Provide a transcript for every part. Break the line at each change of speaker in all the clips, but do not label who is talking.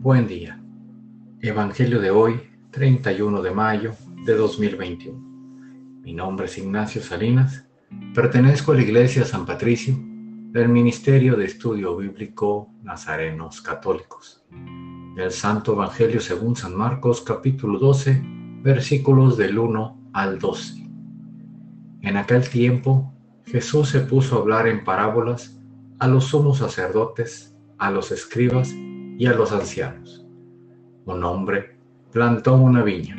Buen día. Evangelio de hoy, 31 de mayo de 2021. Mi nombre es Ignacio Salinas. Pertenezco a la Iglesia San Patricio del Ministerio de Estudio Bíblico Nazarenos Católicos. Del Santo Evangelio según San Marcos capítulo 12, versículos del 1 al 12. En aquel tiempo Jesús se puso a hablar en parábolas a los sumos sacerdotes, a los escribas y a los ancianos. Un hombre plantó una viña,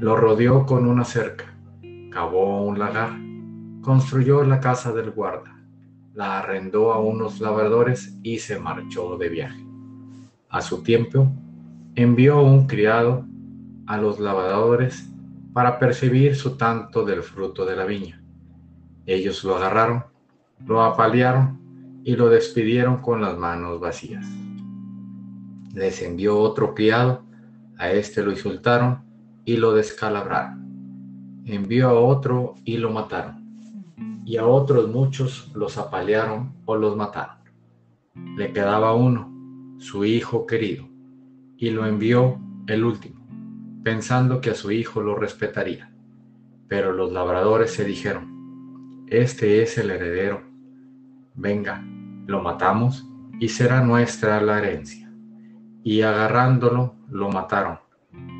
lo rodeó con una cerca, cavó un lagar, construyó la casa del guarda, la arrendó a unos labradores y se marchó de viaje. A su tiempo, envió un criado a los labradores para percibir su tanto del fruto de la viña. Ellos lo agarraron, lo apalearon y lo despidieron con las manos vacías les envió otro criado, a este lo insultaron y lo descalabraron. Envió a otro y lo mataron. Y a otros muchos los apalearon o los mataron. Le quedaba uno, su hijo querido, y lo envió el último, pensando que a su hijo lo respetaría. Pero los labradores se dijeron, este es el heredero, venga, lo matamos y será nuestra la herencia y agarrándolo lo mataron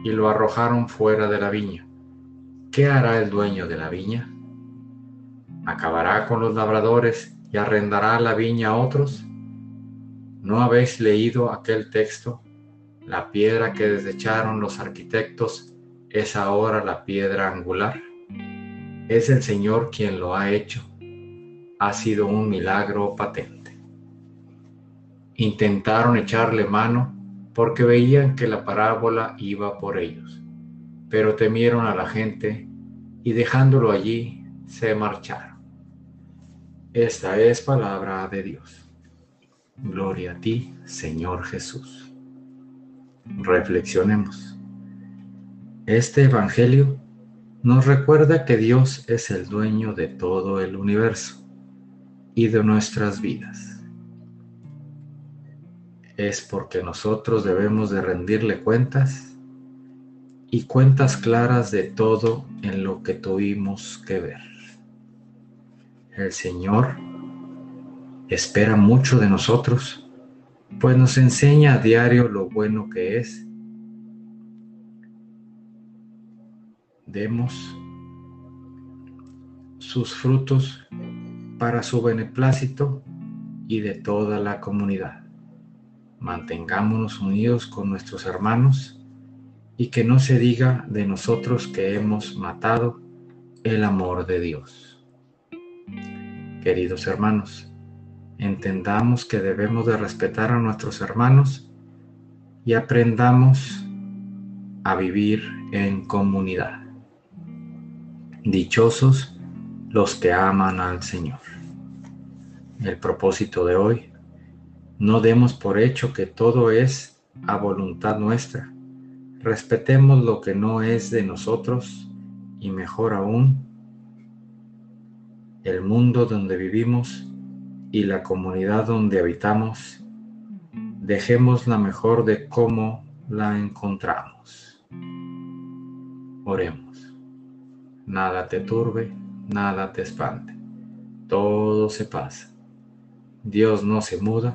y lo arrojaron fuera de la viña. ¿Qué hará el dueño de la viña? ¿Acabará con los labradores y arrendará la viña a otros? ¿No habéis leído aquel texto? La piedra que desecharon los arquitectos es ahora la piedra angular. Es el Señor quien lo ha hecho. Ha sido un milagro patente. Intentaron echarle mano porque veían que la parábola iba por ellos, pero temieron a la gente y dejándolo allí se marcharon. Esta es palabra de Dios. Gloria a ti, Señor Jesús. Reflexionemos. Este Evangelio nos recuerda que Dios es el dueño de todo el universo y de nuestras vidas es porque nosotros debemos de rendirle cuentas y cuentas claras de todo en lo que tuvimos que ver. El Señor espera mucho de nosotros, pues nos enseña a diario lo bueno que es. Demos sus frutos para su beneplácito y de toda la comunidad mantengámonos unidos con nuestros hermanos y que no se diga de nosotros que hemos matado el amor de Dios. Queridos hermanos, entendamos que debemos de respetar a nuestros hermanos y aprendamos a vivir en comunidad. Dichosos los que aman al Señor. El propósito de hoy no demos por hecho que todo es a voluntad nuestra. Respetemos lo que no es de nosotros y mejor aún, el mundo donde vivimos y la comunidad donde habitamos, dejemos la mejor de cómo la encontramos. Oremos. Nada te turbe, nada te espante. Todo se pasa. Dios no se muda